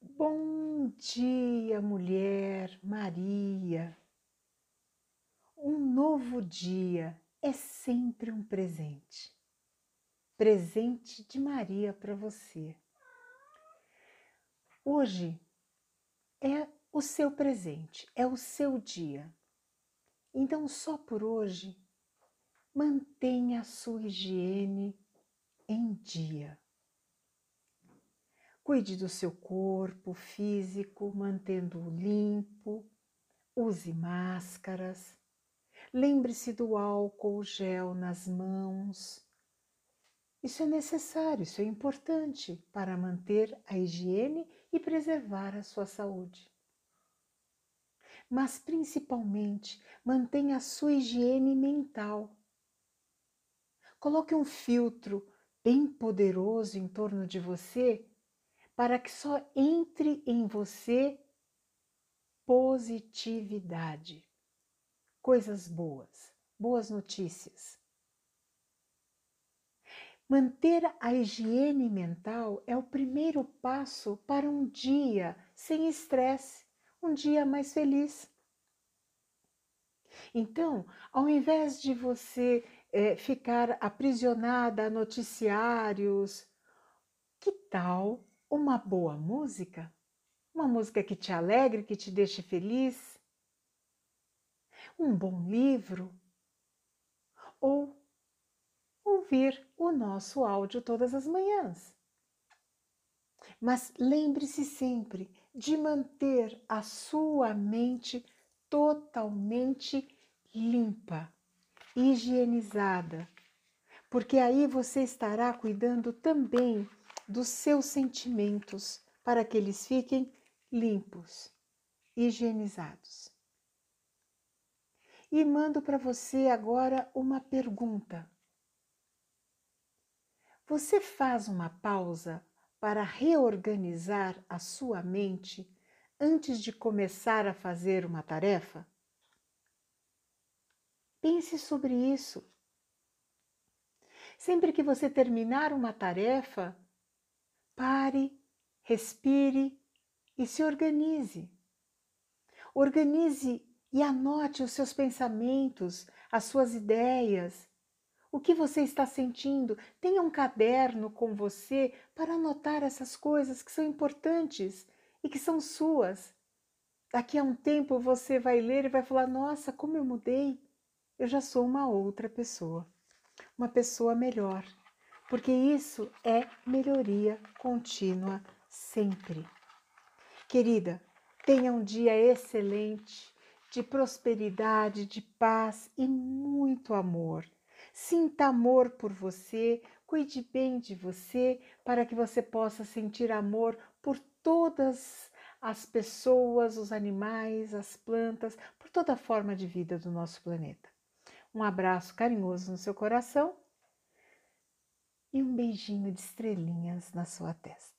Bom dia, mulher Maria. Um novo dia é sempre um presente. Presente de Maria para você. Hoje é o seu presente, é o seu dia. Então, só por hoje, mantenha a sua higiene em dia. Cuide do seu corpo físico, mantendo-o limpo. Use máscaras. Lembre-se do álcool gel nas mãos. Isso é necessário, isso é importante para manter a higiene e preservar a sua saúde. Mas principalmente, mantenha a sua higiene mental. Coloque um filtro bem poderoso em torno de você para que só entre em você positividade, coisas boas, boas notícias. Manter a higiene mental é o primeiro passo para um dia sem estresse, um dia mais feliz. Então, ao invés de você é, ficar aprisionada a noticiários, que tal uma boa música, uma música que te alegre, que te deixe feliz, um bom livro, ou ouvir o nosso áudio todas as manhãs. Mas lembre-se sempre de manter a sua mente totalmente limpa, higienizada, porque aí você estará cuidando também dos seus sentimentos para que eles fiquem limpos, higienizados. E mando para você agora uma pergunta. Você faz uma pausa para reorganizar a sua mente antes de começar a fazer uma tarefa? Pense sobre isso. Sempre que você terminar uma tarefa, Pare, respire e se organize. Organize e anote os seus pensamentos, as suas ideias, o que você está sentindo. Tenha um caderno com você para anotar essas coisas que são importantes e que são suas. Daqui a um tempo você vai ler e vai falar: Nossa, como eu mudei! Eu já sou uma outra pessoa, uma pessoa melhor porque isso é melhoria contínua sempre. Querida, tenha um dia excelente, de prosperidade, de paz e muito amor. Sinta amor por você, cuide bem de você, para que você possa sentir amor por todas as pessoas, os animais, as plantas, por toda a forma de vida do nosso planeta. Um abraço carinhoso no seu coração e um beijinho de estrelinhas na sua testa.